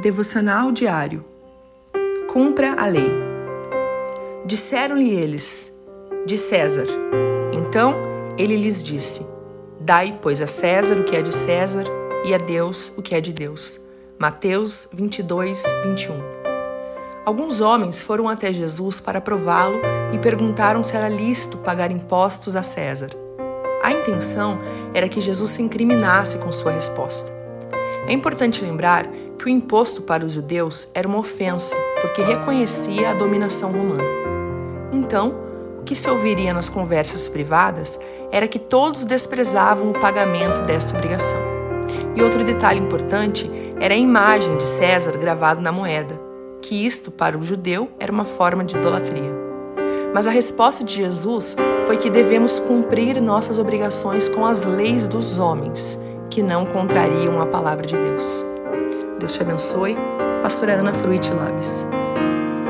Devocional diário. Cumpra a lei. Disseram-lhe eles: De César. Então ele lhes disse: Dai, pois, a César o que é de César e a Deus o que é de Deus. Mateus 22, 21. Alguns homens foram até Jesus para prová-lo e perguntaram se era lícito pagar impostos a César. A intenção era que Jesus se incriminasse com sua resposta. É importante lembrar que o imposto para os judeus era uma ofensa, porque reconhecia a dominação romana. Então, o que se ouviria nas conversas privadas era que todos desprezavam o pagamento desta obrigação. E outro detalhe importante era a imagem de César gravada na moeda, que isto para o judeu era uma forma de idolatria. Mas a resposta de Jesus foi que devemos cumprir nossas obrigações com as leis dos homens que não contrariam a palavra de Deus. Deus te abençoe. Pastora Ana Fruit Labs.